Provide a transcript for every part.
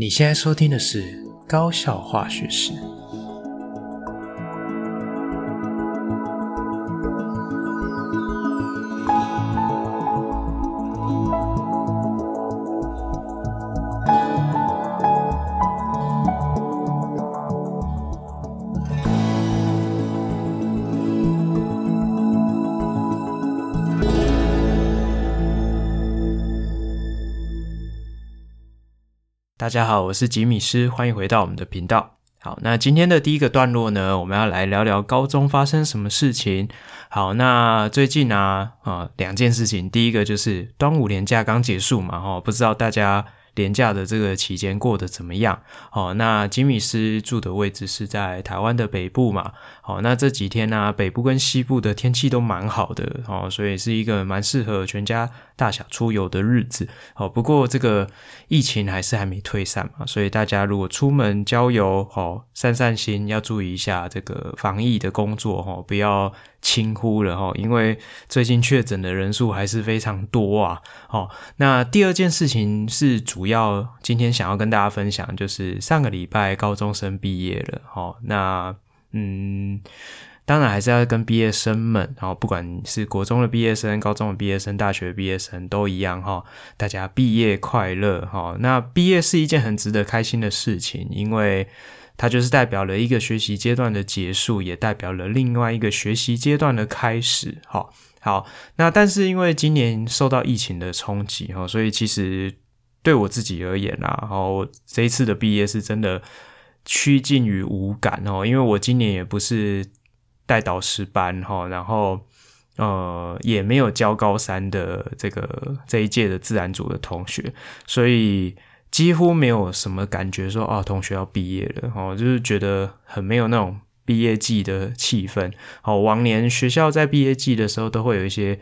你现在收听的是《高效化学史》。大家好，我是吉米斯，欢迎回到我们的频道。好，那今天的第一个段落呢，我们要来聊聊高中发生什么事情。好，那最近啊，啊，两件事情，第一个就是端午连假刚结束嘛，哈，不知道大家。廉价的这个期间过得怎么样？哦，那吉米斯住的位置是在台湾的北部嘛？好，那这几天呢、北部跟西部的天气都蛮好的哦，所以是一个蛮适合全家大小出游的日子。哦，不过这个疫情还是还没退散嘛，所以大家如果出门郊游，哦，散散心，要注意一下这个防疫的工作，哦，不要。轻忽了哈，因为最近确诊的人数还是非常多啊。哦，那第二件事情是主要今天想要跟大家分享，就是上个礼拜高中生毕业了。哈，那嗯，当然还是要跟毕业生们，然后，不管是国中的毕业生、高中的毕业生、大学毕业生都一样哈，大家毕业快乐哈。那毕业是一件很值得开心的事情，因为。它就是代表了一个学习阶段的结束，也代表了另外一个学习阶段的开始。好，好，那但是因为今年受到疫情的冲击，哈，所以其实对我自己而言啦，哈，这一次的毕业是真的趋近于无感哦，因为我今年也不是带导师班，哈，然后呃也没有教高三的这个这一届的自然组的同学，所以。几乎没有什么感觉说，啊，同学要毕业了，哦，就是觉得很没有那种毕业季的气氛。哦，往年学校在毕业季的时候都会有一些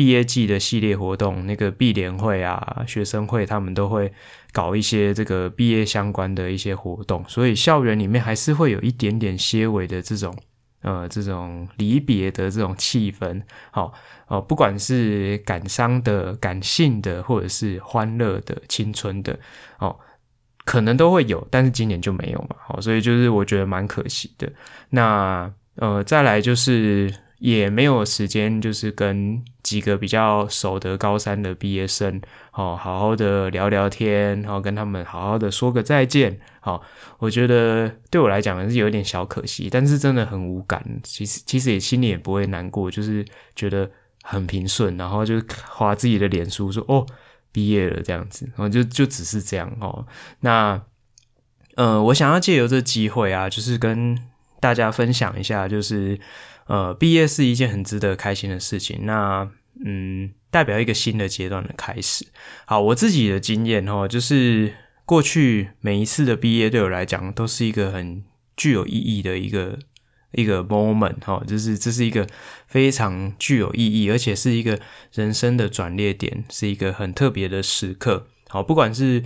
毕业季的系列活动，那个毕联会啊、学生会，他们都会搞一些这个毕业相关的一些活动，所以校园里面还是会有一点点些微的这种。呃，这种离别的这种气氛，好、哦，哦，不管是感伤的、感性的，或者是欢乐的、青春的，哦，可能都会有，但是今年就没有嘛，好、所以就是我觉得蛮可惜的。那呃，再来就是。也没有时间，就是跟几个比较熟的高三的毕业生，哦，好好的聊聊天，然后跟他们好好的说个再见，好，我觉得对我来讲是有点小可惜，但是真的很无感，其实其实也心里也不会难过，就是觉得很平顺，然后就滑自己的脸书说哦，毕业了这样子，然后就就只是这样哦。那呃，我想要借由这机会啊，就是跟大家分享一下，就是。呃，毕业是一件很值得开心的事情。那，嗯，代表一个新的阶段的开始。好，我自己的经验哦，就是过去每一次的毕业对我来讲都是一个很具有意义的一个一个 moment 哈，就是这是一个非常具有意义，而且是一个人生的转捩点，是一个很特别的时刻。好，不管是。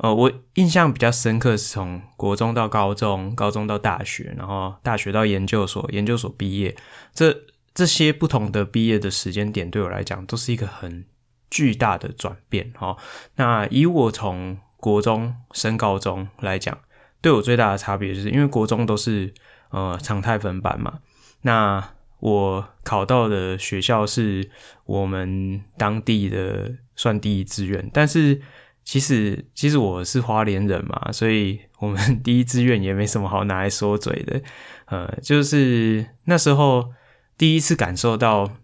呃，我印象比较深刻是从国中到高中，高中到大学，然后大学到研究所，研究所毕业，这这些不同的毕业的时间点对我来讲都是一个很巨大的转变哈。那以我从国中升高中来讲，对我最大的差别就是因为国中都是呃常态分班嘛，那我考到的学校是我们当地的算第一志愿，但是。其实，其实我是花莲人嘛，所以我们 第一志愿也没什么好拿来说嘴的。呃，就是那时候第一次感受到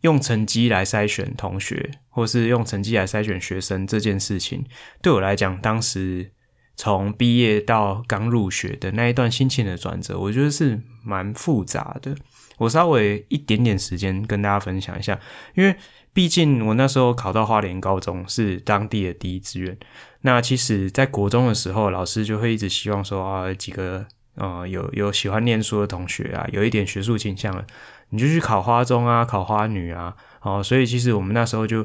用成绩来筛选同学，或是用成绩来筛选学生这件事情，对我来讲，当时从毕业到刚入学的那一段心情的转折，我觉得是蛮复杂的。我稍微一点点时间跟大家分享一下，因为。毕竟我那时候考到花莲高中是当地的第一志愿，那其实，在国中的时候，老师就会一直希望说啊，几个呃有有喜欢念书的同学啊，有一点学术倾向的，你就去考花中啊，考花女啊，哦，所以其实我们那时候就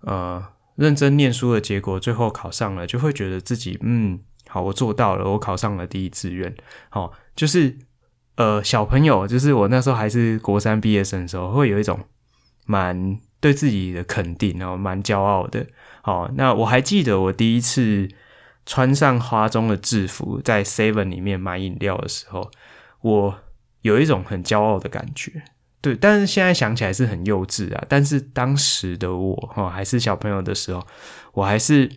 呃认真念书的结果，最后考上了，就会觉得自己嗯好，我做到了，我考上了第一志愿，好，就是呃小朋友，就是我那时候还是国三毕业生的时候，会有一种蛮。对自己的肯定，然后蛮骄傲的。好，那我还记得我第一次穿上花中的制服，在 Seven 里面买饮料的时候，我有一种很骄傲的感觉。对，但是现在想起来是很幼稚啊。但是当时的我哈，还是小朋友的时候，我还是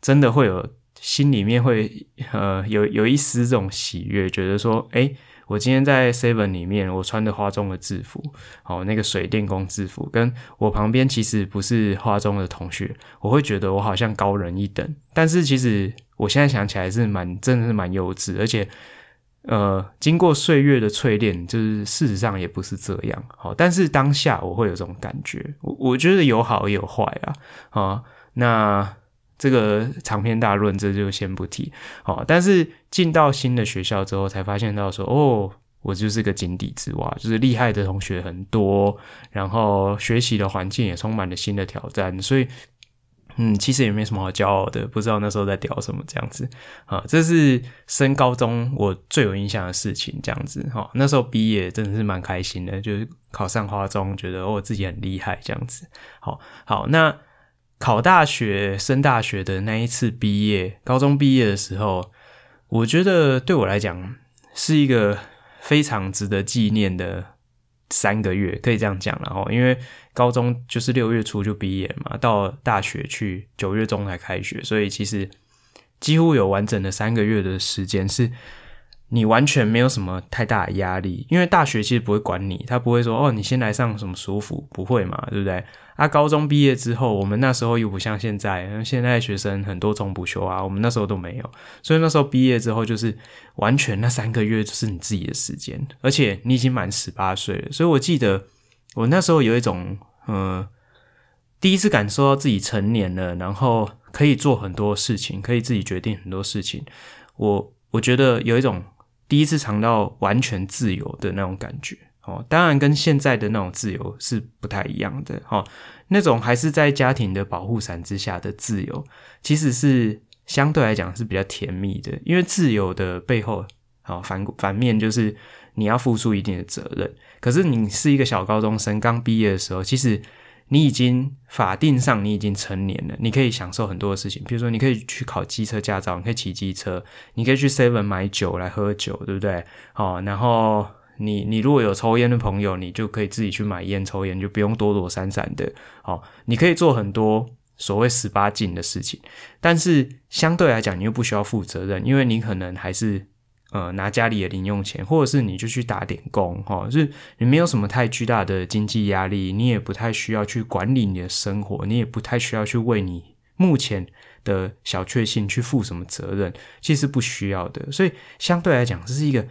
真的会有心里面会呃有有一丝这种喜悦，觉得说，诶，我今天在 Seven 里面，我穿的花中的制服，哦，那个水电工制服，跟我旁边其实不是花中的同学，我会觉得我好像高人一等。但是其实我现在想起来是蛮真的是蛮幼稚，而且。呃，经过岁月的淬炼，就是事实上也不是这样。好，但是当下我会有这种感觉，我我觉得有好也有坏啊。啊，那这个长篇大论这就先不提。好，但是进到新的学校之后，才发现到说，哦，我就是个井底之蛙，就是厉害的同学很多，然后学习的环境也充满了新的挑战，所以。嗯，其实也没什么好骄傲的，不知道那时候在屌什么这样子啊。这是升高中我最有印象的事情，这样子哈。那时候毕业真的是蛮开心的，就是考上花中，觉得我自己很厉害这样子。好，好，那考大学、升大学的那一次毕业，高中毕业的时候，我觉得对我来讲是一个非常值得纪念的。三个月可以这样讲，然后因为高中就是六月初就毕业嘛，到大学去九月中才开学，所以其实几乎有完整的三个月的时间是。你完全没有什么太大的压力，因为大学其实不会管你，他不会说哦，你先来上什么舒服，不会嘛，对不对？啊，高中毕业之后，我们那时候又不像现在，现在学生很多中补修啊，我们那时候都没有，所以那时候毕业之后就是完全那三个月就是你自己的时间，而且你已经满十八岁了，所以我记得我那时候有一种呃，第一次感受到自己成年了，然后可以做很多事情，可以自己决定很多事情，我我觉得有一种。第一次尝到完全自由的那种感觉，哦，当然跟现在的那种自由是不太一样的，哈，那种还是在家庭的保护伞之下的自由，其实是相对来讲是比较甜蜜的，因为自由的背后，好反反面就是你要付出一定的责任，可是你是一个小高中生刚毕业的时候，其实。你已经法定上你已经成年了，你可以享受很多的事情，比如说你可以去考机车驾照，你可以骑机车，你可以去 Seven 买酒来喝酒，对不对？哦，然后你你如果有抽烟的朋友，你就可以自己去买烟抽烟，就不用躲躲闪闪的。哦，你可以做很多所谓十八禁的事情，但是相对来讲，你又不需要负责任，因为你可能还是。呃，拿家里的零用钱，或者是你就去打点工，哈，就是你没有什么太巨大的经济压力，你也不太需要去管理你的生活，你也不太需要去为你目前的小确幸去负什么责任，其实不需要的。所以相对来讲，这是一个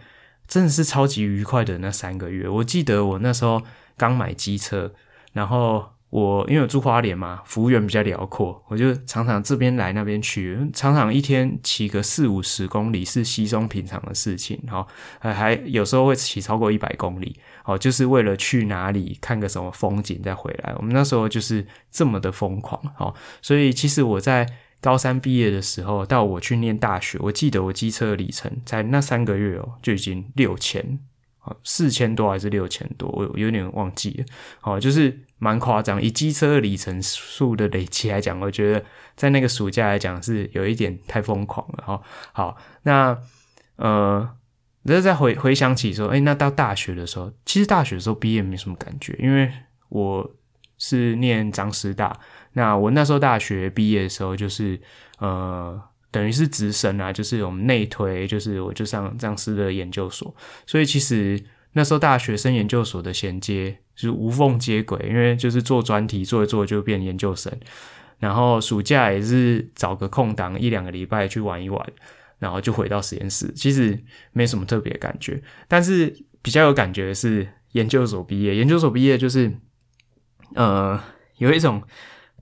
真的是超级愉快的那三个月。我记得我那时候刚买机车，然后。我因为住花莲嘛，幅员比较辽阔，我就常常这边来那边去，常常一天骑个四五十公里是稀松平常的事情，哈，还有时候会骑超过一百公里，哦，就是为了去哪里看个什么风景再回来。我们那时候就是这么的疯狂，哈，所以其实我在高三毕业的时候，到我去念大学，我记得我机车的里程在那三个月哦就已经六千。四千多还是六千多，我有点忘记了。好，就是蛮夸张。以机车里程数的累积来讲，我觉得在那个暑假来讲是有一点太疯狂了。哈，好，那呃，那再回回想起说，诶，那到大学的时候，其实大学的时候毕业没什么感觉，因为我是念张师大。那我那时候大学毕业的时候，就是呃。等于是直升啊，就是我们内推，就是我就上这样师的研究所，所以其实那时候大学生研究所的衔接是无缝接轨，因为就是做专题做一做就变研究生，然后暑假也是找个空档一两个礼拜去玩一玩，然后就回到实验室，其实没什么特别感觉，但是比较有感觉的是研究所毕业，研究所毕业就是呃有一种。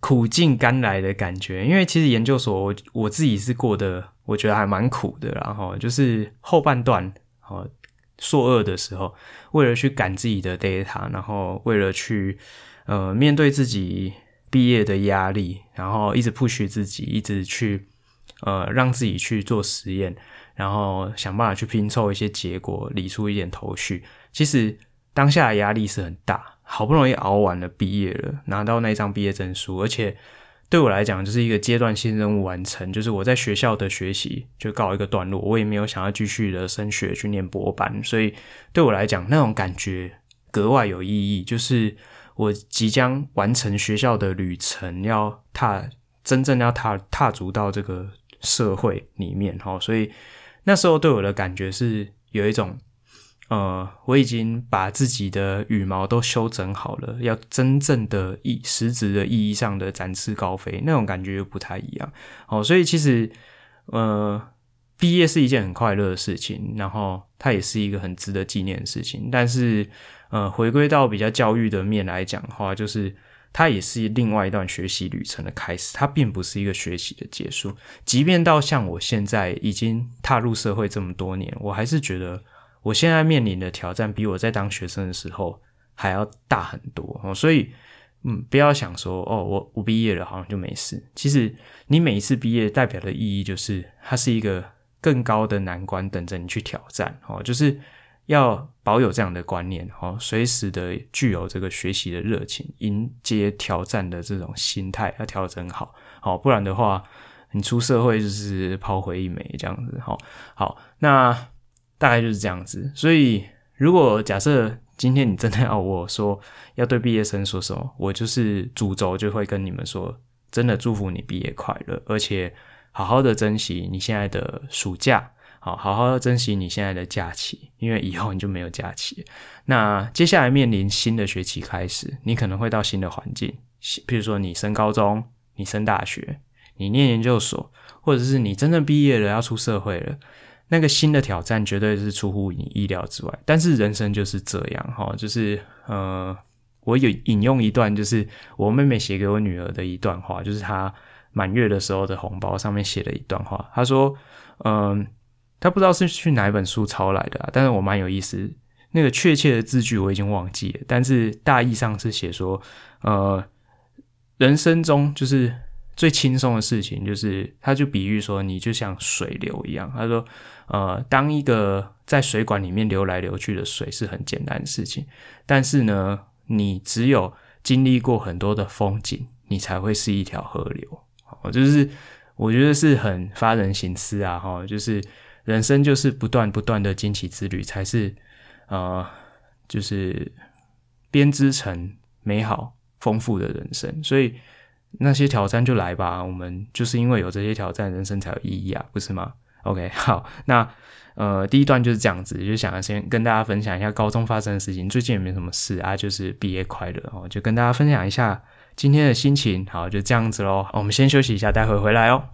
苦尽甘来的感觉，因为其实研究所我我自己是过得，我觉得还蛮苦的。然后就是后半段，哦，硕二的时候，为了去赶自己的 data，然后为了去呃面对自己毕业的压力，然后一直 push 自己，一直去呃让自己去做实验，然后想办法去拼凑一些结果，理出一点头绪。其实当下的压力是很大。好不容易熬完了，毕业了，拿到那张毕业证书，而且对我来讲就是一个阶段性任务完成，就是我在学校的学习就告一个段落，我也没有想要继续的升学去念博班，所以对我来讲那种感觉格外有意义，就是我即将完成学校的旅程，要踏真正要踏踏足到这个社会里面哈，所以那时候对我的感觉是有一种。呃，我已经把自己的羽毛都修整好了，要真正的意实质的意义上的展翅高飞，那种感觉又不太一样。哦，所以其实呃，毕业是一件很快乐的事情，然后它也是一个很值得纪念的事情。但是呃，回归到比较教育的面来讲的话，就是它也是另外一段学习旅程的开始，它并不是一个学习的结束。即便到像我现在已经踏入社会这么多年，我还是觉得。我现在面临的挑战比我在当学生的时候还要大很多哦，所以嗯，不要想说哦，我我毕业了好像就没事。其实你每一次毕业代表的意义就是，它是一个更高的难关等着你去挑战哦，就是要保有这样的观念哦，随时的具有这个学习的热情，迎接挑战的这种心态要调整好哦，不然的话，你出社会就是炮灰一枚这样子。好，好，那。大概就是这样子，所以如果假设今天你真的要我说要对毕业生说什么，我就是主轴就会跟你们说，真的祝福你毕业快乐，而且好好的珍惜你现在的暑假，好好好珍惜你现在的假期，因为以后你就没有假期。那接下来面临新的学期开始，你可能会到新的环境，比如说你升高中，你升大学，你念研究所，或者是你真正毕业了要出社会了。那个新的挑战绝对是出乎你意料之外，但是人生就是这样哈，就是呃，我有引用一段，就是我妹妹写给我女儿的一段话，就是她满月的时候的红包上面写了一段话，她说，嗯、她不知道是去哪本书抄来的，但是我蛮有意思，那个确切的字句我已经忘记了，但是大意上是写说，呃，人生中就是。最轻松的事情就是，他就比喻说，你就像水流一样。他说，呃，当一个在水管里面流来流去的水是很简单的事情，但是呢，你只有经历过很多的风景，你才会是一条河流。哦，就是我觉得是很发人省思啊，哈，就是人生就是不断不断的惊奇之旅，才是呃，就是编织成美好丰富的人生，所以。那些挑战就来吧，我们就是因为有这些挑战，人生才有意义啊，不是吗？OK，好，那呃，第一段就是这样子，就想要先跟大家分享一下高中发生的事情。最近也没什么事啊，就是毕业快乐哦，就跟大家分享一下今天的心情。好，就这样子喽，我们先休息一下，待会回来哦。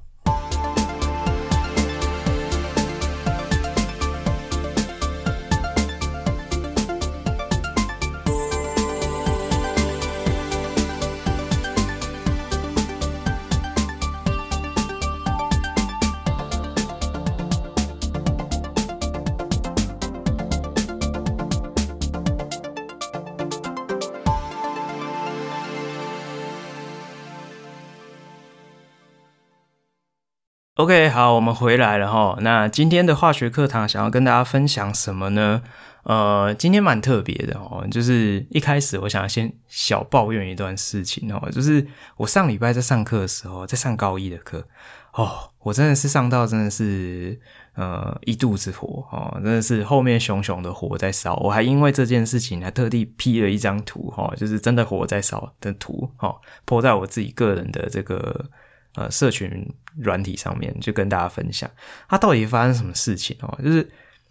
OK，好，我们回来了哈。那今天的化学课堂想要跟大家分享什么呢？呃，今天蛮特别的哦，就是一开始我想先小抱怨一段事情哦，就是我上礼拜在上课的时候，在上高一的课哦，我真的是上到真的是呃一肚子火哦，真的是后面熊熊的火在烧，我还因为这件事情还特地 P 了一张图哈，就是真的火在烧的图哈，po 在我自己个人的这个。呃，社群软体上面就跟大家分享，它到底发生什么事情哦？就是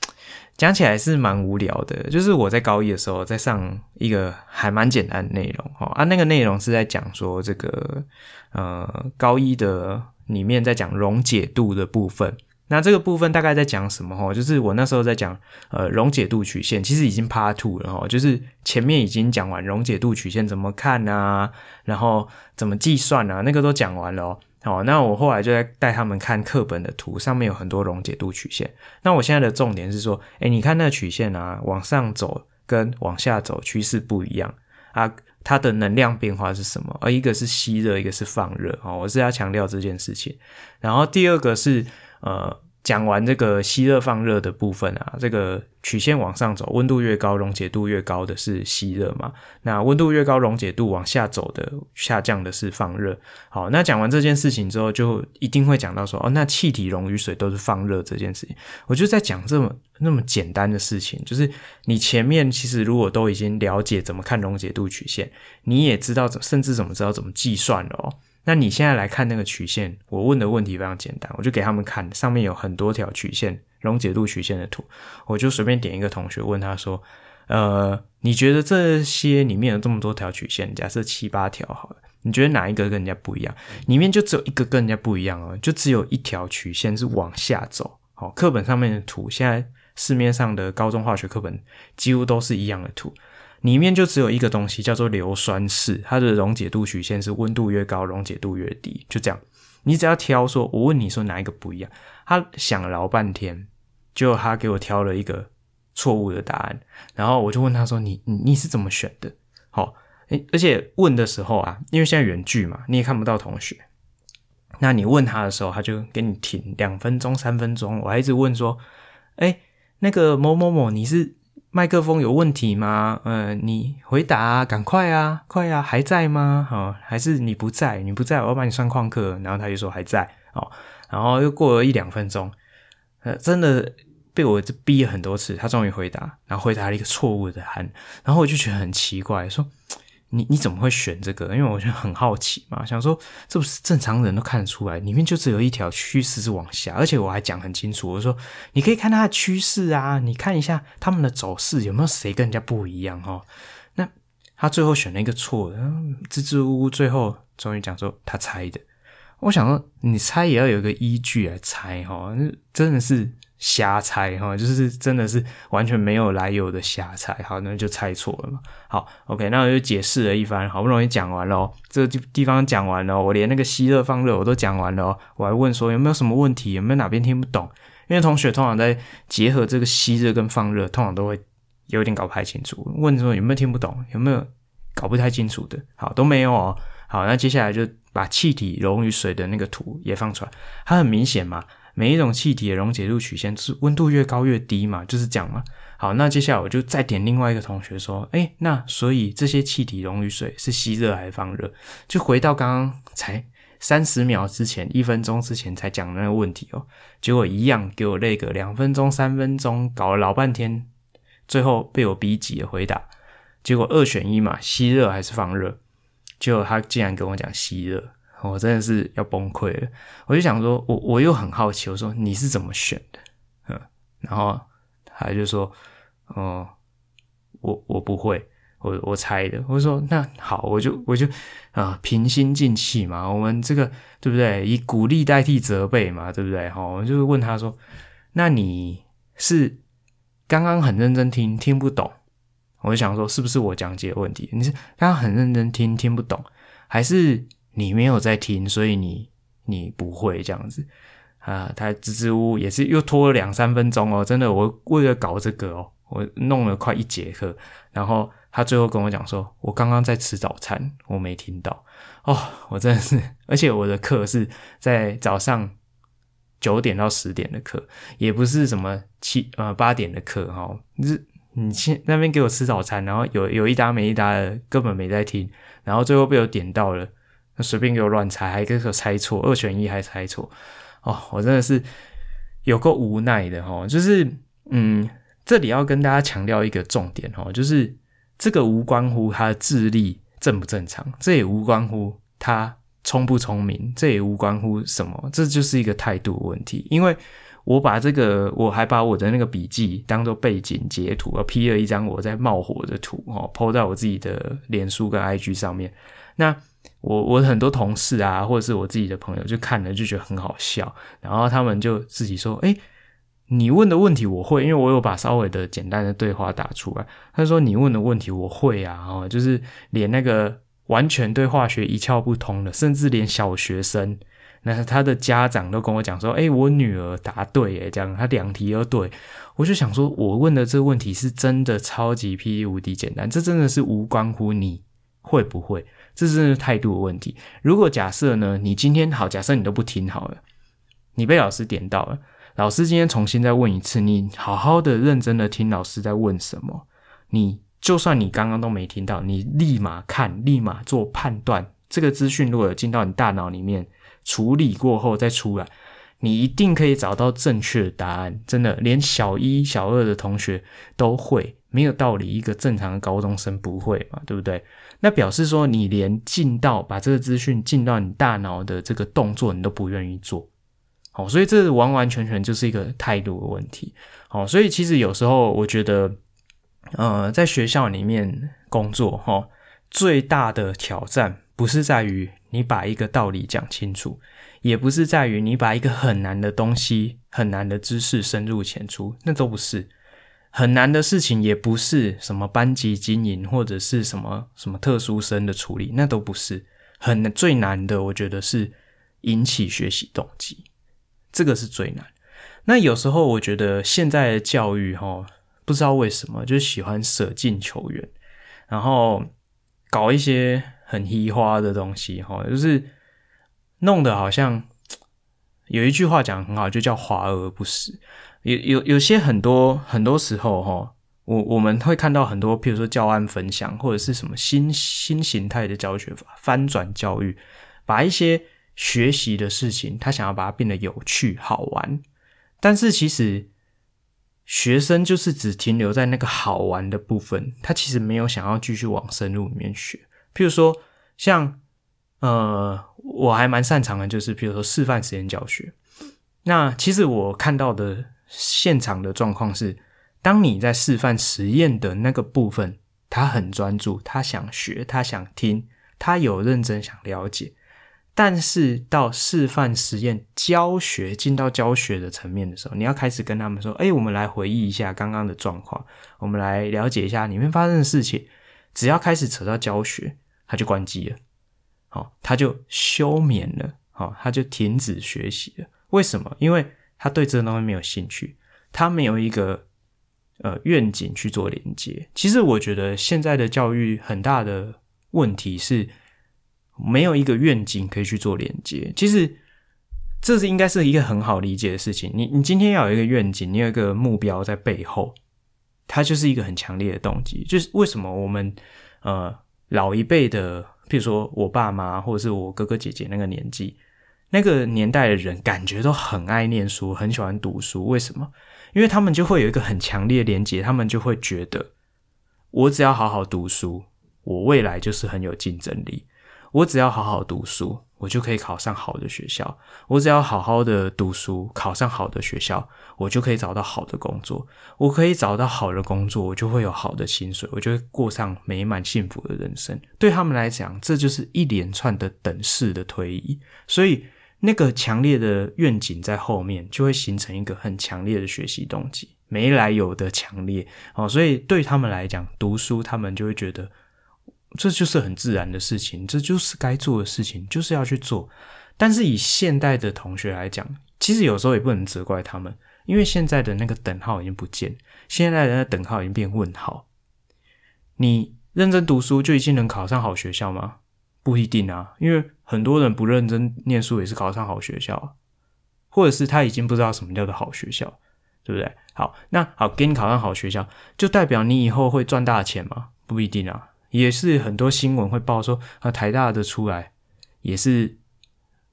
讲起来是蛮无聊的。就是我在高一的时候，在上一个还蛮简单的内容哦，啊，那个内容是在讲说这个呃高一的里面在讲溶解度的部分。那这个部分大概在讲什么？哈，就是我那时候在讲呃溶解度曲线，其实已经 part two 了哈，就是前面已经讲完溶解度曲线怎么看啊，然后怎么计算啊，那个都讲完了哦。哦，那我后来就在带他们看课本的图，上面有很多溶解度曲线。那我现在的重点是说，诶，你看那个曲线啊，往上走跟往下走趋势不一样啊，它的能量变化是什么？而一个是吸热，一个是放热。哦，我是要强调这件事情。然后第二个是。呃，讲完这个吸热放热的部分啊，这个曲线往上走，温度越高，溶解度越高的是吸热嘛？那温度越高，溶解度往下走的下降的是放热。好，那讲完这件事情之后，就一定会讲到说，哦，那气体溶于水都是放热这件事情。我就在讲这么那么简单的事情，就是你前面其实如果都已经了解怎么看溶解度曲线，你也知道甚至怎么知道怎么计算了哦。那你现在来看那个曲线，我问的问题非常简单，我就给他们看，上面有很多条曲线，溶解度曲线的图，我就随便点一个同学问他说，呃，你觉得这些里面有这么多条曲线，假设七八条好了，你觉得哪一个跟人家不一样？里面就只有一个跟人家不一样哦，就只有一条曲线是往下走。好，课本上面的图，现在市面上的高中化学课本几乎都是一样的图。里面就只有一个东西，叫做硫酸式，它的溶解度曲线是温度越高，溶解度越低，就这样。你只要挑说，我问你说哪一个不一样，他想了老半天，就他给我挑了一个错误的答案，然后我就问他说，你你你是怎么选的？好，诶，而且问的时候啊，因为现在远距嘛，你也看不到同学，那你问他的时候，他就给你停两分钟、三分钟，我还一直问说，诶，那个某某某，你是？麦克风有问题吗？呃，你回答，赶快啊，快啊，还在吗？哦，还是你不在？你不在，我要帮你上旷课。然后他就说还在哦，然后又过了一两分钟，呃，真的被我逼了很多次，他终于回答，然后回答了一个错误的答案，然后我就觉得很奇怪，说。你你怎么会选这个？因为我就很好奇嘛，想说这不是正常人都看得出来，里面就只有一条趋势是往下，而且我还讲很清楚，我说你可以看它的趋势啊，你看一下他们的走势有没有谁跟人家不一样哈。那他最后选了一个错的，支支吾吾，最后终于讲说他猜的。我想说你猜也要有一个依据来猜哈，真的是。瞎猜哈，就是真的是完全没有来由的瞎猜，好，那就猜错了嘛。好，OK，那我就解释了一番，好不容易讲完了，这个地地方讲完了，我连那个吸热放热我都讲完了，我还问说有没有什么问题，有没有哪边听不懂？因为同学通常在结合这个吸热跟放热，通常都会有点搞不太清楚，问说有没有听不懂，有没有搞不太清楚的，好，都没有哦。好，那接下来就把气体溶于水的那个图也放出来，它很明显嘛。每一种气体的溶解度曲线是温度越高越低嘛，就是讲嘛。好，那接下来我就再点另外一个同学说，诶，那所以这些气体溶于水是吸热还是放热？就回到刚刚才三十秒之前、一分钟之前才讲的那个问题哦。结果一样给我那个两分钟、三分钟搞了老半天，最后被我逼急了回答。结果二选一嘛，吸热还是放热？结果他竟然跟我讲吸热。我真的是要崩溃了，我就想说，我我又很好奇，我说你是怎么选的？嗯，然后他就说，哦，我我不会，我我猜的。我说那好，我就我就啊、平心静气嘛，我们这个对不对？以鼓励代替责备嘛，对不对？哈，我就问他说，那你是刚刚很认真听听不懂？我就想说，是不是我讲解问题？你是刚刚很认真听听不懂，还是？你没有在听，所以你你不会这样子啊？他支支吾吾也是又拖了两三分钟哦，真的，我为了搞这个哦，我弄了快一节课，然后他最后跟我讲说，我刚刚在吃早餐，我没听到哦，我真的是，而且我的课是在早上九点到十点的课，也不是什么七呃八点的课哈，是你去那边给我吃早餐，然后有有一搭没一搭的，根本没在听，然后最后被我点到了。那随便给我乱猜，还给我猜错，二选一还猜错，哦，我真的是有够无奈的哈。就是，嗯，这里要跟大家强调一个重点哈，就是这个无关乎他的智力正不正常，这也无关乎他聪不聪明，这也无关乎什么，这就是一个态度问题。因为我把这个，我还把我的那个笔记当做背景截图，我 P 了一张我在冒火的图，哦，PO 在我自己的脸书跟 IG 上面，那。我我很多同事啊，或者是我自己的朋友，就看了就觉得很好笑，然后他们就自己说：“诶，你问的问题我会，因为我有把稍微的简单的对话打出来。”他说：“你问的问题我会啊，哦，就是连那个完全对化学一窍不通的，甚至连小学生，那他的家长都跟我讲说：‘诶，我女儿答对，诶，这样他两题都对。’我就想说，我问的这个问题是真的超级霹雳无敌简单，这真的是无关乎你会不会。”这真的是态度的问题。如果假设呢，你今天好，假设你都不听好了，你被老师点到了，老师今天重新再问一次，你好好的、认真的听老师在问什么。你就算你刚刚都没听到，你立马看，立马做判断。这个资讯如果进到你大脑里面，处理过后再出来，你一定可以找到正确的答案。真的，连小一、小二的同学都会，没有道理一个正常的高中生不会嘛？对不对？那表示说，你连进到把这个资讯进到你大脑的这个动作，你都不愿意做。好，所以这完完全全就是一个态度的问题。好，所以其实有时候我觉得，呃，在学校里面工作，哈，最大的挑战不是在于你把一个道理讲清楚，也不是在于你把一个很难的东西、很难的知识深入浅出，那都不是。很难的事情，也不是什么班级经营或者是什么什么特殊生的处理，那都不是。很最难的，我觉得是引起学习动机。这个是最难。那有时候我觉得现在的教育，哈，不知道为什么就喜欢舍近求远，然后搞一些很嘻花的东西，哈，就是弄得好像有一句话讲很好，就叫华而不实。有有有些很多很多时候，哈，我我们会看到很多，譬如说教案分享，或者是什么新新形态的教学法，翻转教育，把一些。学习的事情，他想要把它变得有趣好玩，但是其实学生就是只停留在那个好玩的部分，他其实没有想要继续往深入里面学。譬如说，像呃，我还蛮擅长的，就是譬如说示范实验教学。那其实我看到的现场的状况是，当你在示范实验的那个部分，他很专注，他想学，他想听，他有认真想了解。但是到示范实验教学进到教学的层面的时候，你要开始跟他们说：“哎，我们来回忆一下刚刚的状况，我们来了解一下里面发生的事情。”只要开始扯到教学，他就关机了，好，他就休眠了，好，他就停止学习了。为什么？因为他对这个东西没有兴趣，他没有一个呃愿景去做连接。其实我觉得现在的教育很大的问题是。没有一个愿景可以去做连接，其实这是应该是一个很好理解的事情。你你今天要有一个愿景，你有一个目标在背后，它就是一个很强烈的动机。就是为什么我们呃老一辈的，譬如说我爸妈或者是我哥哥姐姐那个年纪，那个年代的人，感觉都很爱念书，很喜欢读书。为什么？因为他们就会有一个很强烈的连接，他们就会觉得，我只要好好读书，我未来就是很有竞争力。我只要好好读书，我就可以考上好的学校。我只要好好的读书，考上好的学校，我就可以找到好的工作。我可以找到好的工作，我就会有好的薪水，我就会过上美满幸福的人生。对他们来讲，这就是一连串的等式的推移。所以，那个强烈的愿景在后面，就会形成一个很强烈的学习动机，没来由的强烈哦。所以，对他们来讲，读书，他们就会觉得。这就是很自然的事情，这就是该做的事情，就是要去做。但是以现代的同学来讲，其实有时候也不能责怪他们，因为现在的那个等号已经不见，现在的等号已经变问号。你认真读书就一定能考上好学校吗？不一定啊，因为很多人不认真念书也是考上好学校，或者是他已经不知道什么叫做好学校，对不对？好，那好，给你考上好学校，就代表你以后会赚大钱吗？不一定啊。也是很多新闻会报说啊，台大的出来也是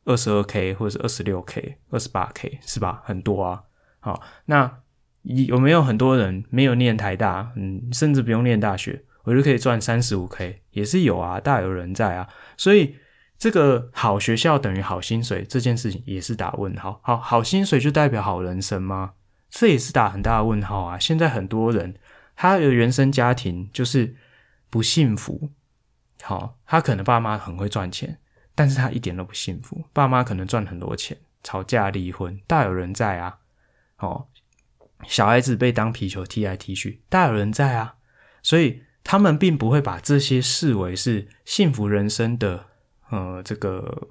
二十二 K 或者是二十六 K、二十八 K 是吧？很多啊。好，那有没有很多人没有念台大，嗯，甚至不用念大学，我就可以赚三十五 K？也是有啊，大有人在啊。所以这个好学校等于好薪水这件事情也是打问号。好，好薪水就代表好人生吗？这也是打很大的问号啊。现在很多人他的原生家庭就是。不幸福，好，他可能爸妈很会赚钱，但是他一点都不幸福。爸妈可能赚很多钱，吵架离婚，大有人在啊。哦，小孩子被当皮球踢来踢去，大有人在啊。所以他们并不会把这些视为是幸福人生的呃这个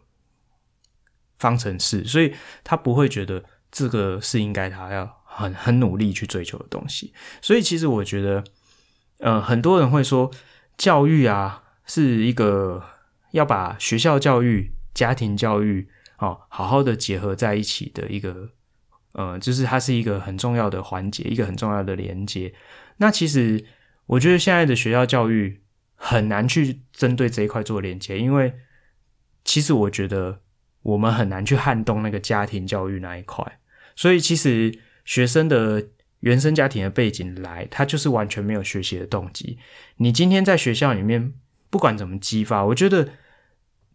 方程式，所以他不会觉得这个是应该他要很很努力去追求的东西。所以其实我觉得，呃，很多人会说。教育啊，是一个要把学校教育、家庭教育，哦，好好的结合在一起的一个呃，就是它是一个很重要的环节，一个很重要的连接。那其实我觉得现在的学校教育很难去针对这一块做连接，因为其实我觉得我们很难去撼动那个家庭教育那一块。所以其实学生的原生家庭的背景来，他就是完全没有学习的动机。你今天在学校里面不管怎么激发，我觉得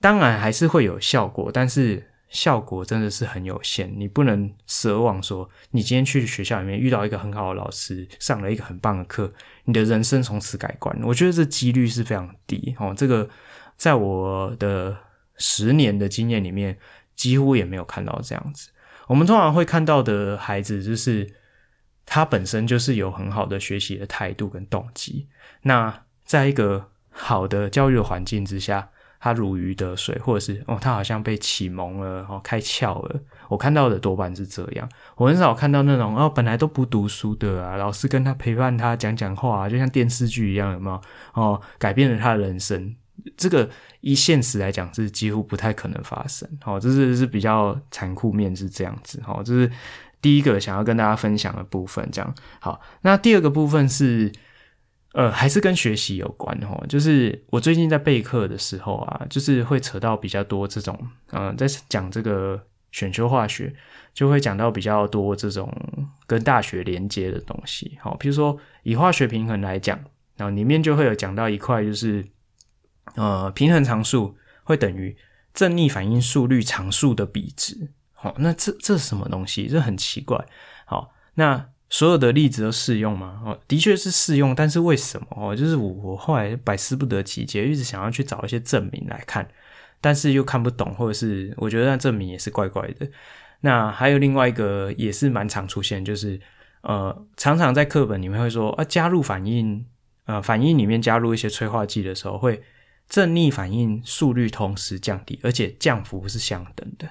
当然还是会有效果，但是。效果真的是很有限，你不能奢望说，你今天去学校里面遇到一个很好的老师，上了一个很棒的课，你的人生从此改观。我觉得这几率是非常低哦。这个在我的十年的经验里面，几乎也没有看到这样子。我们通常会看到的孩子，就是他本身就是有很好的学习的态度跟动机。那在一个好的教育环境之下。他如鱼得水，或者是哦，他好像被启蒙了，哦，开窍了。我看到的多半是这样，我很少看到那种哦，本来都不读书的啊，老师跟他陪伴他讲讲话，就像电视剧一样，有没有？哦，改变了他的人生。这个以现实来讲是几乎不太可能发生。哦，这是是比较残酷面是这样子。哦，这是第一个想要跟大家分享的部分。这样好，那第二个部分是。呃，还是跟学习有关齁，就是我最近在备课的时候啊，就是会扯到比较多这种，嗯、在讲这个选修化学，就会讲到比较多这种跟大学连接的东西。好，比如说以化学平衡来讲，然后里面就会有讲到一块，就是呃，平衡常数会等于正逆反应速率常数的比值。好，那这这是什么东西？这很奇怪。好，那。所有的例子都适用吗？哦，的确是适用，但是为什么？哦，就是我我后来百思不得其解，一直想要去找一些证明来看，但是又看不懂，或者是我觉得那证明也是怪怪的。那还有另外一个也是蛮常出现，就是呃，常常在课本里面会说啊，加入反应，呃，反应里面加入一些催化剂的时候，会正逆反应速率同时降低，而且降幅是相等的，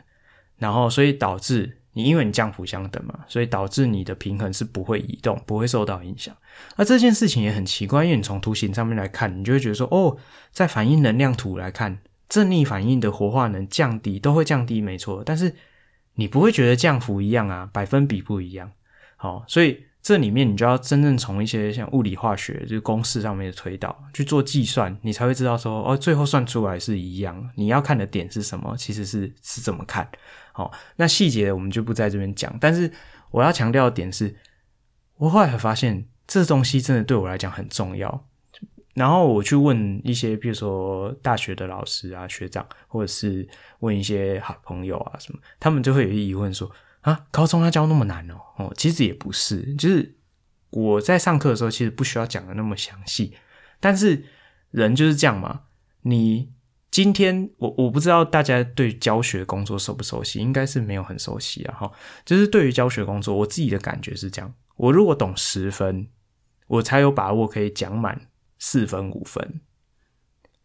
然后所以导致。你因为你降幅相等嘛，所以导致你的平衡是不会移动，不会受到影响。那这件事情也很奇怪，因为你从图形上面来看，你就会觉得说，哦，在反应能量图来看，正逆反应的活化能降低都会降低，没错。但是你不会觉得降幅一样啊，百分比不一样。好，所以。这里面你就要真正从一些像物理化学就是公式上面的推导去做计算，你才会知道说哦，最后算出来是一样。你要看的点是什么？其实是是怎么看。好，那细节我们就不在这边讲。但是我要强调的点是，我后来才发现这东西真的对我来讲很重要。然后我去问一些，比如说大学的老师啊、学长，或者是问一些好朋友啊什么，他们就会有些疑问说。啊，高中要教那么难哦？哦，其实也不是，就是我在上课的时候，其实不需要讲的那么详细。但是人就是这样嘛。你今天我我不知道大家对教学工作熟不熟悉，应该是没有很熟悉啊。哈，就是对于教学工作，我自己的感觉是这样：我如果懂十分，我才有把握可以讲满四分五分。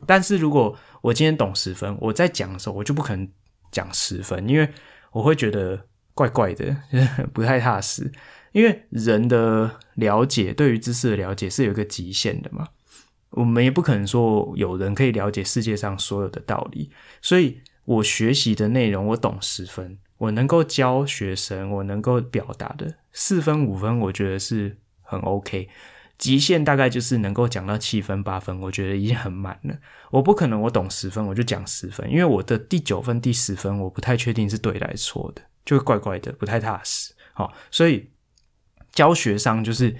但是如果我今天懂十分，我在讲的时候，我就不可能讲十分，因为我会觉得。怪怪的，不太踏实。因为人的了解，对于知识的了解是有一个极限的嘛。我们也不可能说有人可以了解世界上所有的道理。所以我学习的内容，我懂十分，我能够教学生，我能够表达的四分五分，我觉得是很 OK。极限大概就是能够讲到七分八分，我觉得已经很满了。我不可能我懂十分我就讲十分，因为我的第九分、第十分，我不太确定是对还是错的。就怪怪的，不太踏实。好，所以教学上就是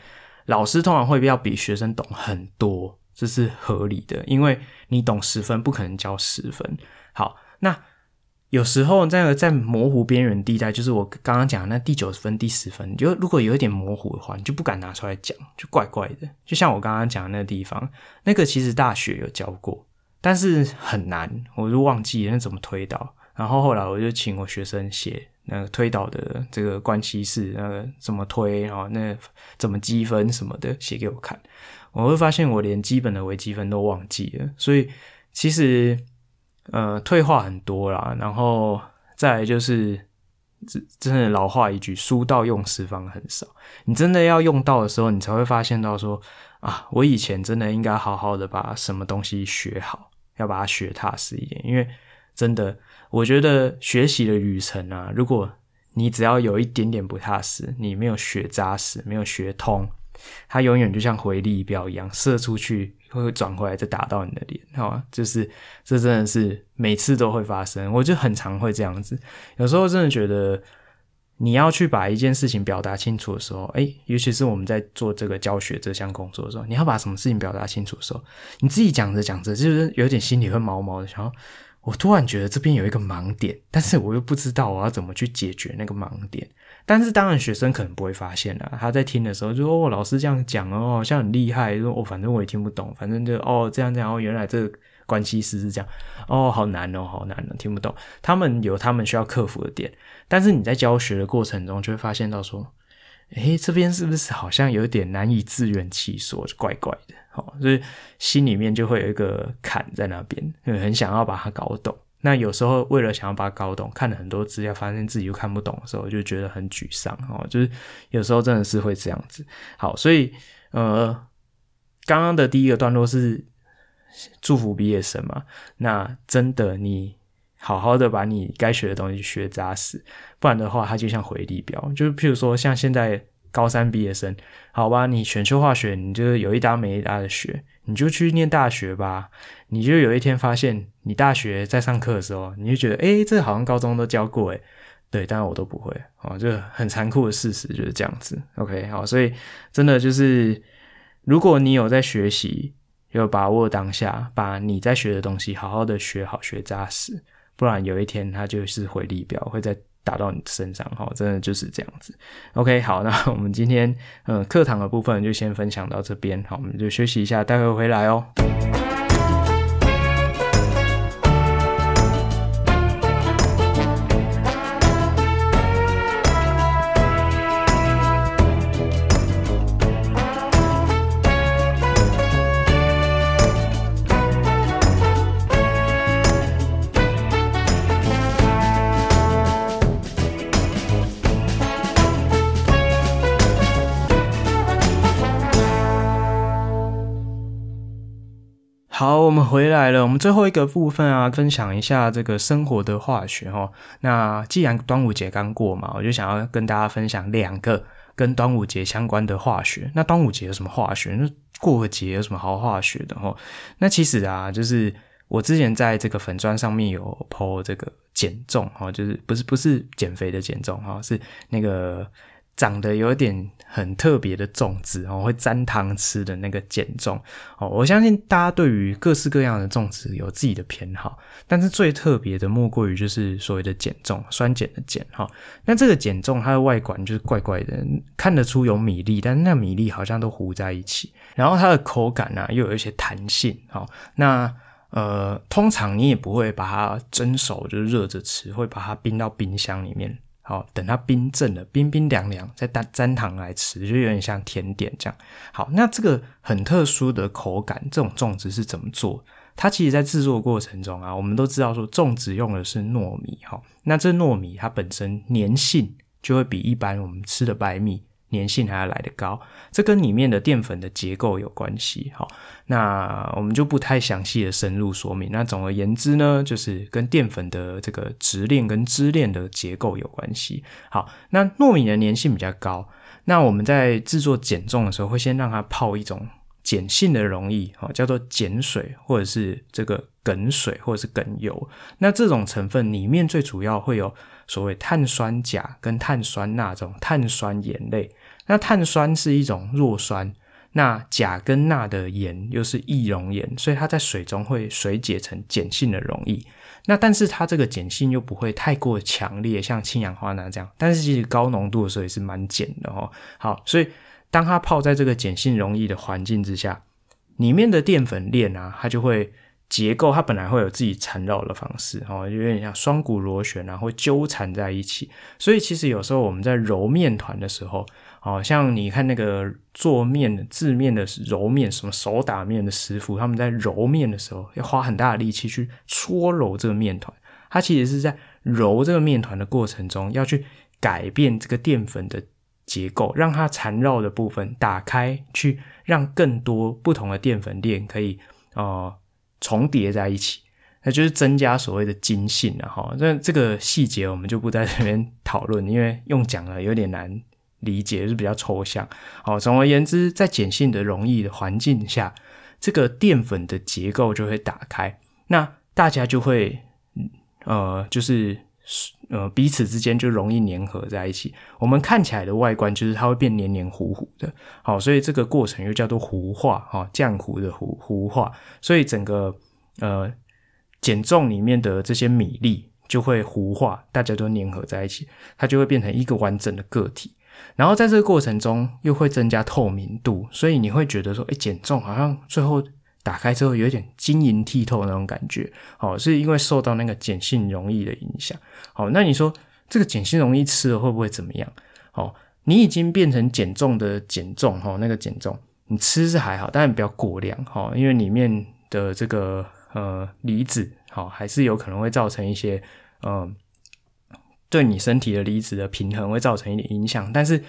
老师通常会要比学生懂很多，这是合理的，因为你懂十分，不可能教十分。好，那有时候在在模糊边缘地带，就是我刚刚讲那第九十分、第十分，就如果有一点模糊的话，你就不敢拿出来讲，就怪怪的。就像我刚刚讲的那个地方，那个其实大学有教过，但是很难，我就忘记那怎么推导。然后后来我就请我学生写。那个推导的这个关系式，那个怎么推，然后那怎么积分什么的写给我看，我会发现我连基本的微积分都忘记了，所以其实呃退化很多啦，然后再来就是真真的老话一句，书到用时方很少，你真的要用到的时候，你才会发现到说啊，我以前真的应该好好的把什么东西学好，要把它学踏实一点，因为真的。我觉得学习的旅程啊，如果你只要有一点点不踏实，你没有学扎实，没有学通，它永远就像回力镖一样射出去，会转回来再打到你的脸，好吧？就是这真的是每次都会发生，我就很常会这样子。有时候真的觉得。你要去把一件事情表达清楚的时候，哎，尤其是我们在做这个教学这项工作的时候，你要把什么事情表达清楚的时候，你自己讲着讲着，就是有点心里会毛毛的，想要我突然觉得这边有一个盲点，但是我又不知道我要怎么去解决那个盲点。但是当然，学生可能不会发现啊，他在听的时候就说：“哦，老师这样讲哦，好像很厉害。”说：“哦，反正我也听不懂，反正就哦这样这样哦，原来这个。”关系式是这样哦，好难哦，好难哦，听不懂。他们有他们需要克服的点，但是你在教学的过程中就会发现到说，诶，这边是不是好像有点难以自圆其说，怪怪的。好，所以心里面就会有一个坎在那边，很想要把它搞懂。那有时候为了想要把它搞懂，看了很多资料，发现自己又看不懂的时候，就觉得很沮丧哦。就是有时候真的是会这样子。好，所以呃，刚刚的第一个段落是。祝福毕业生嘛，那真的你好好的把你该学的东西学扎实，不然的话，它就像回力标。就是譬如说，像现在高三毕业生，好吧，你选修化学，你就有一搭没一搭的学，你就去念大学吧。你就有一天发现，你大学在上课的时候，你就觉得，诶，这好像高中都教过，诶，对，当然我都不会，哦，就很残酷的事实就是这样子。OK，好，所以真的就是，如果你有在学习。要把握当下，把你在学的东西好好的学好，学扎实，不然有一天它就是回力镖，会再打到你身上。哈，真的就是这样子。OK，好，那我们今天嗯课堂的部分就先分享到这边，好，我们就休息一下，待会回来哦。好，我们回来了。我们最后一个部分啊，分享一下这个生活的化学哦。那既然端午节刚过嘛，我就想要跟大家分享两个跟端午节相关的化学。那端午节有什么化学？那过个节有什么好化学的齁？那其实啊，就是我之前在这个粉砖上面有 po 这个减重齁，就是不是不是减肥的减重哈，是那个。长得有点很特别的粽子哦，会沾糖吃的那个碱粽哦。我相信大家对于各式各样的粽子有自己的偏好，但是最特别的莫过于就是所谓的碱粽，酸碱的碱哈。那这个碱粽它的外观就是怪怪的，看得出有米粒，但是那米粒好像都糊在一起。然后它的口感呢、又有一些弹性哈。那呃，通常你也不会把它蒸熟，就热着吃，会把它冰到冰箱里面。好，等它冰镇了，冰冰凉凉，再沾沾糖来吃，就有点像甜点这样。好，那这个很特殊的口感，这种粽子是怎么做？它其实，在制作过程中啊，我们都知道说，粽子用的是糯米，哈，那这糯米它本身粘性就会比一般我们吃的白米。粘性还要来得高，这跟里面的淀粉的结构有关系。好，那我们就不太详细的深入说明。那总而言之呢，就是跟淀粉的这个直链跟支链的结构有关系。好，那糯米的粘性比较高，那我们在制作碱粽的时候，会先让它泡一种碱性的溶液，好，叫做碱水或者是这个梗水或者是梗油。那这种成分里面最主要会有所谓碳酸钾跟碳酸钠这种碳酸盐类。那碳酸是一种弱酸，那钾跟钠的盐又是易溶盐，所以它在水中会水解成碱性的溶液。那但是它这个碱性又不会太过强烈，像氢氧化钠这样。但是其实高浓度的时候也是蛮碱的哦。好，所以当它泡在这个碱性溶液的环境之下，里面的淀粉链啊，它就会结构，它本来会有自己缠绕的方式哦，有点像双股螺旋啊，会纠缠在一起。所以其实有时候我们在揉面团的时候，好像你看那个做面的、制面的揉面，什么手打面的师傅，他们在揉面的时候要花很大的力气去搓揉这个面团。它其实是在揉这个面团的过程中，要去改变这个淀粉的结构，让它缠绕的部分打开，去让更多不同的淀粉链可以呃重叠在一起。那就是增加所谓的筋性了哈。那这个细节我们就不在这边讨论，因为用讲了有点难理解，是比较抽象。好，总而言之，在碱性的溶液的环境下，这个淀粉的结构就会打开，那大家就会呃，就是。呃，彼此之间就容易粘合在一起。我们看起来的外观就是它会变黏黏糊糊的，好，所以这个过程又叫做糊化，哈，浆糊的糊糊化。所以整个呃碱重里面的这些米粒就会糊化，大家都粘合在一起，它就会变成一个完整的个体。然后在这个过程中又会增加透明度，所以你会觉得说，哎，减重好像最后。打开之后有点晶莹剔透那种感觉，好，是因为受到那个碱性溶液的影响。好，那你说这个碱性溶液吃了会不会怎么样？好，你已经变成减重的减重哈，那个减重你吃是还好，但是不要过量哈，因为里面的这个呃离子好还是有可能会造成一些呃对你身体的离子的平衡会造成一点影响，但是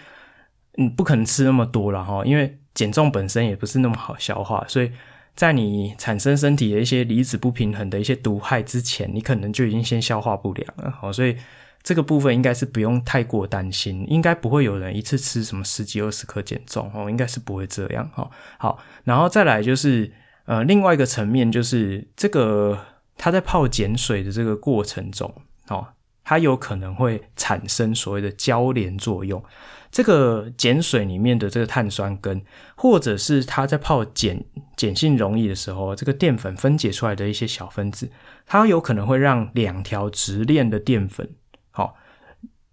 你不可能吃那么多了哈，因为减重本身也不是那么好消化，所以。在你产生身体的一些离子不平衡的一些毒害之前，你可能就已经先消化不良了。好，所以这个部分应该是不用太过担心，应该不会有人一次吃什么十几二十克减重哦，应该是不会这样。哈，好，然后再来就是呃，另外一个层面就是这个它在泡碱水的这个过程中，哦，它有可能会产生所谓的交联作用。这个碱水里面的这个碳酸根，或者是它在泡碱碱性溶液的时候，这个淀粉分解出来的一些小分子，它有可能会让两条直链的淀粉，好，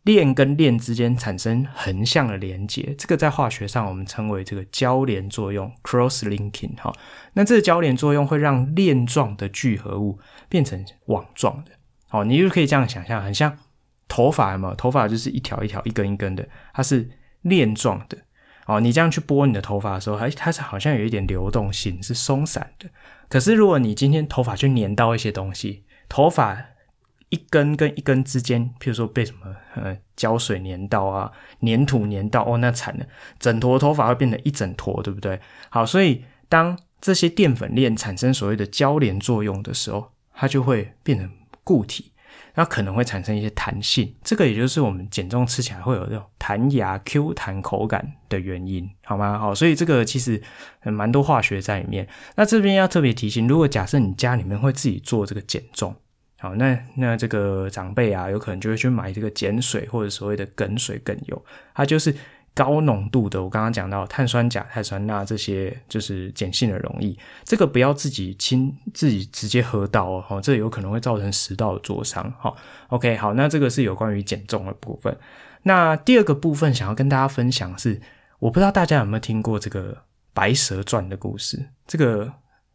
链跟链之间产生横向的连接。这个在化学上我们称为这个交联作用 （cross linking）。哈，那这个交联作用会让链状的聚合物变成网状的。好，你就可以这样想象，很像。头发嘛，头发就是一条一条、一根一根的，它是链状的。哦，你这样去拨你的头发的时候，它它是好像有一点流动性，是松散的。可是如果你今天头发去粘到一些东西，头发一根跟一根之间，譬如说被什么呃胶水粘到啊，粘土粘到，哦，那惨了，整坨头发会变成一整坨，对不对？好，所以当这些淀粉链产生所谓的交联作用的时候，它就会变成固体。那可能会产生一些弹性，这个也就是我们减重吃起来会有这种弹牙、Q 弹口感的原因，好吗？好，所以这个其实蛮多化学在里面。那这边要特别提醒，如果假设你家里面会自己做这个减重，好，那那这个长辈啊，有可能就会去买这个碱水或者所谓的梗水、梗油，它就是。高浓度的，我刚刚讲到碳酸钾、碳酸钠这些，就是碱性的溶液，这个不要自己亲自己直接喝到哦，这有可能会造成食道的灼伤。好，OK，好，那这个是有关于减重的部分。那第二个部分想要跟大家分享是，我不知道大家有没有听过这个白蛇传的故事，这个。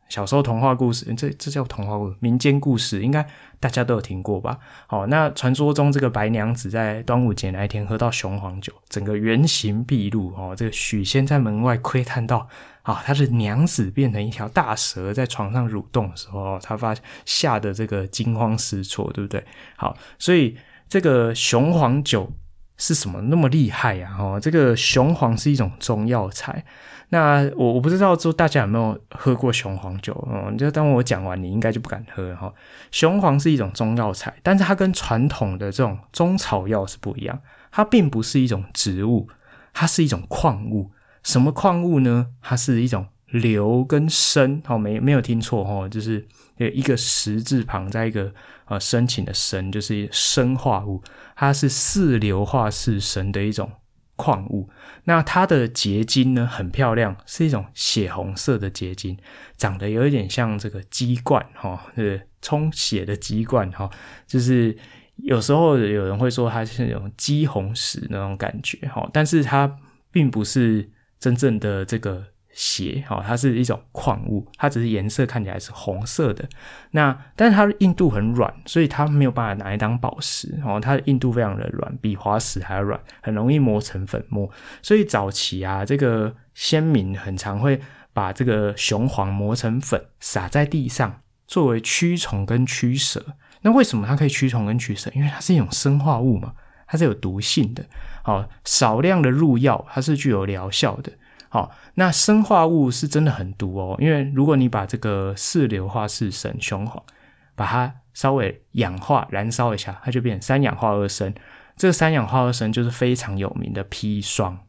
小时候童话故事，这这叫童话故事，民间故事，应该大家都有听过吧？好，那传说中这个白娘子在端午节那一天喝到雄黄酒，整个原形毕露哦。这个许仙在门外窥探到啊，他的娘子变成一条大蛇在床上蠕动的时候，他发吓得这个惊慌失措，对不对？好，所以这个雄黄酒是什么那么厉害呀？哦，这个雄黄是一种中药材。那我我不知道说大家有没有喝过雄黄酒哦？就当我讲完，你应该就不敢喝哈。雄黄是一种中药材，但是它跟传统的这种中草药是不一样，它并不是一种植物，它是一种矿物。什么矿物呢？它是一种硫跟砷，哦，没没有听错哈，就是一个十字旁，在一个呃申请的申，就是砷化物，它是四硫化四砷的一种。矿物，那它的结晶呢，很漂亮，是一种血红色的结晶，长得有一点像这个鸡冠哈，是充血的鸡冠哈，就是有时候有人会说它是那种鸡红石那种感觉哈，但是它并不是真正的这个。血，哦，它是一种矿物，它只是颜色看起来是红色的。那但是它的硬度很软，所以它没有办法拿来当宝石。哦，它的硬度非常的软，比滑石还要软，很容易磨成粉末。所以早期啊，这个先民很常会把这个雄黄磨成粉，撒在地上，作为驱虫跟驱蛇。那为什么它可以驱虫跟驱蛇？因为它是一种生化物嘛，它是有毒性的。好，少量的入药，它是具有疗效的。好，那生化物是真的很毒哦，因为如果你把这个四硫化四砷雄黄把它稍微氧化燃烧一下，它就变三氧化二砷。这个三氧化二砷就是非常有名的砒霜。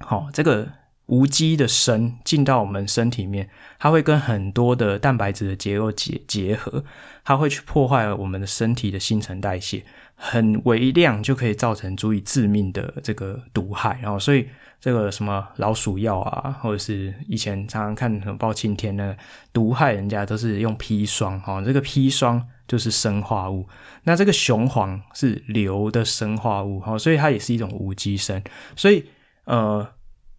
好，这个无机的砷进到我们身体里面，它会跟很多的蛋白质的结构结结合，它会去破坏我们的身体的新陈代谢，很微量就可以造成足以致命的这个毒害。然后，所以这个什么老鼠药啊，或者是以前常常看什么包青天那个毒害人家，都是用砒霜。哈，这个砒霜就是砷化物。那这个雄黄是硫的砷化物，哈，所以它也是一种无机砷。所以，呃，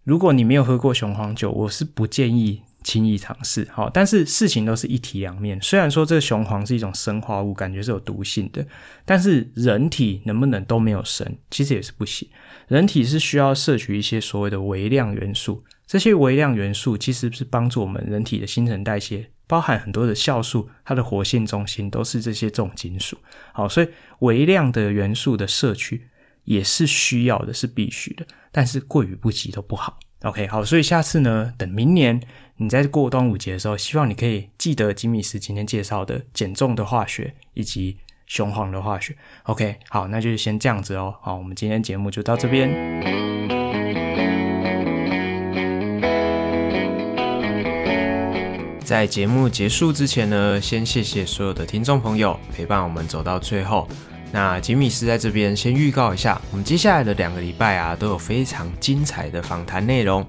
如果你没有喝过雄黄酒，我是不建议轻易尝试。好，但是事情都是一体两面。虽然说这个雄黄是一种生化物，感觉是有毒性的，但是人体能不能都没有神，其实也是不行。人体是需要摄取一些所谓的微量元素，这些微量元素其实是帮助我们人体的新陈代谢。包含很多的酵素，它的活性中心都是这些重金属。好，所以微量的元素的摄取也是需要的，是必须的。但是过于不及都不好。OK，好，所以下次呢，等明年你在过端午节的时候，希望你可以记得吉米斯今天介绍的减重的化学以及雄黄的化学。OK，好，那就先这样子哦。好，我们今天节目就到这边。在节目结束之前呢，先谢谢所有的听众朋友陪伴我们走到最后。那吉米斯在这边先预告一下，我们接下来的两个礼拜啊，都有非常精彩的访谈内容，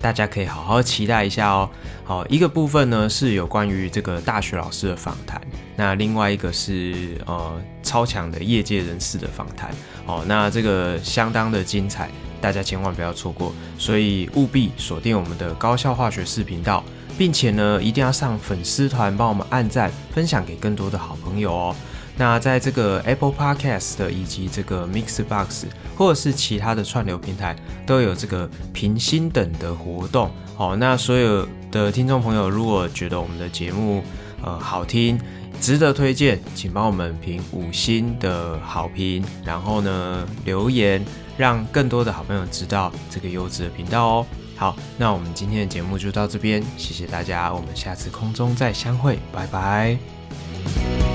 大家可以好好期待一下哦。好，一个部分呢是有关于这个大学老师的访谈，那另外一个是呃超强的业界人士的访谈。哦，那这个相当的精彩，大家千万不要错过，所以务必锁定我们的高效化学视频道。并且呢，一定要上粉丝团帮我们按赞，分享给更多的好朋友哦。那在这个 Apple Podcast 以及这个 Mixbox 或者是其他的串流平台，都有这个评星等的活动。好，那所有的听众朋友，如果觉得我们的节目呃好听，值得推荐，请帮我们评五星的好评，然后呢留言，让更多的好朋友知道这个优质的频道哦。好，那我们今天的节目就到这边，谢谢大家，我们下次空中再相会，拜拜。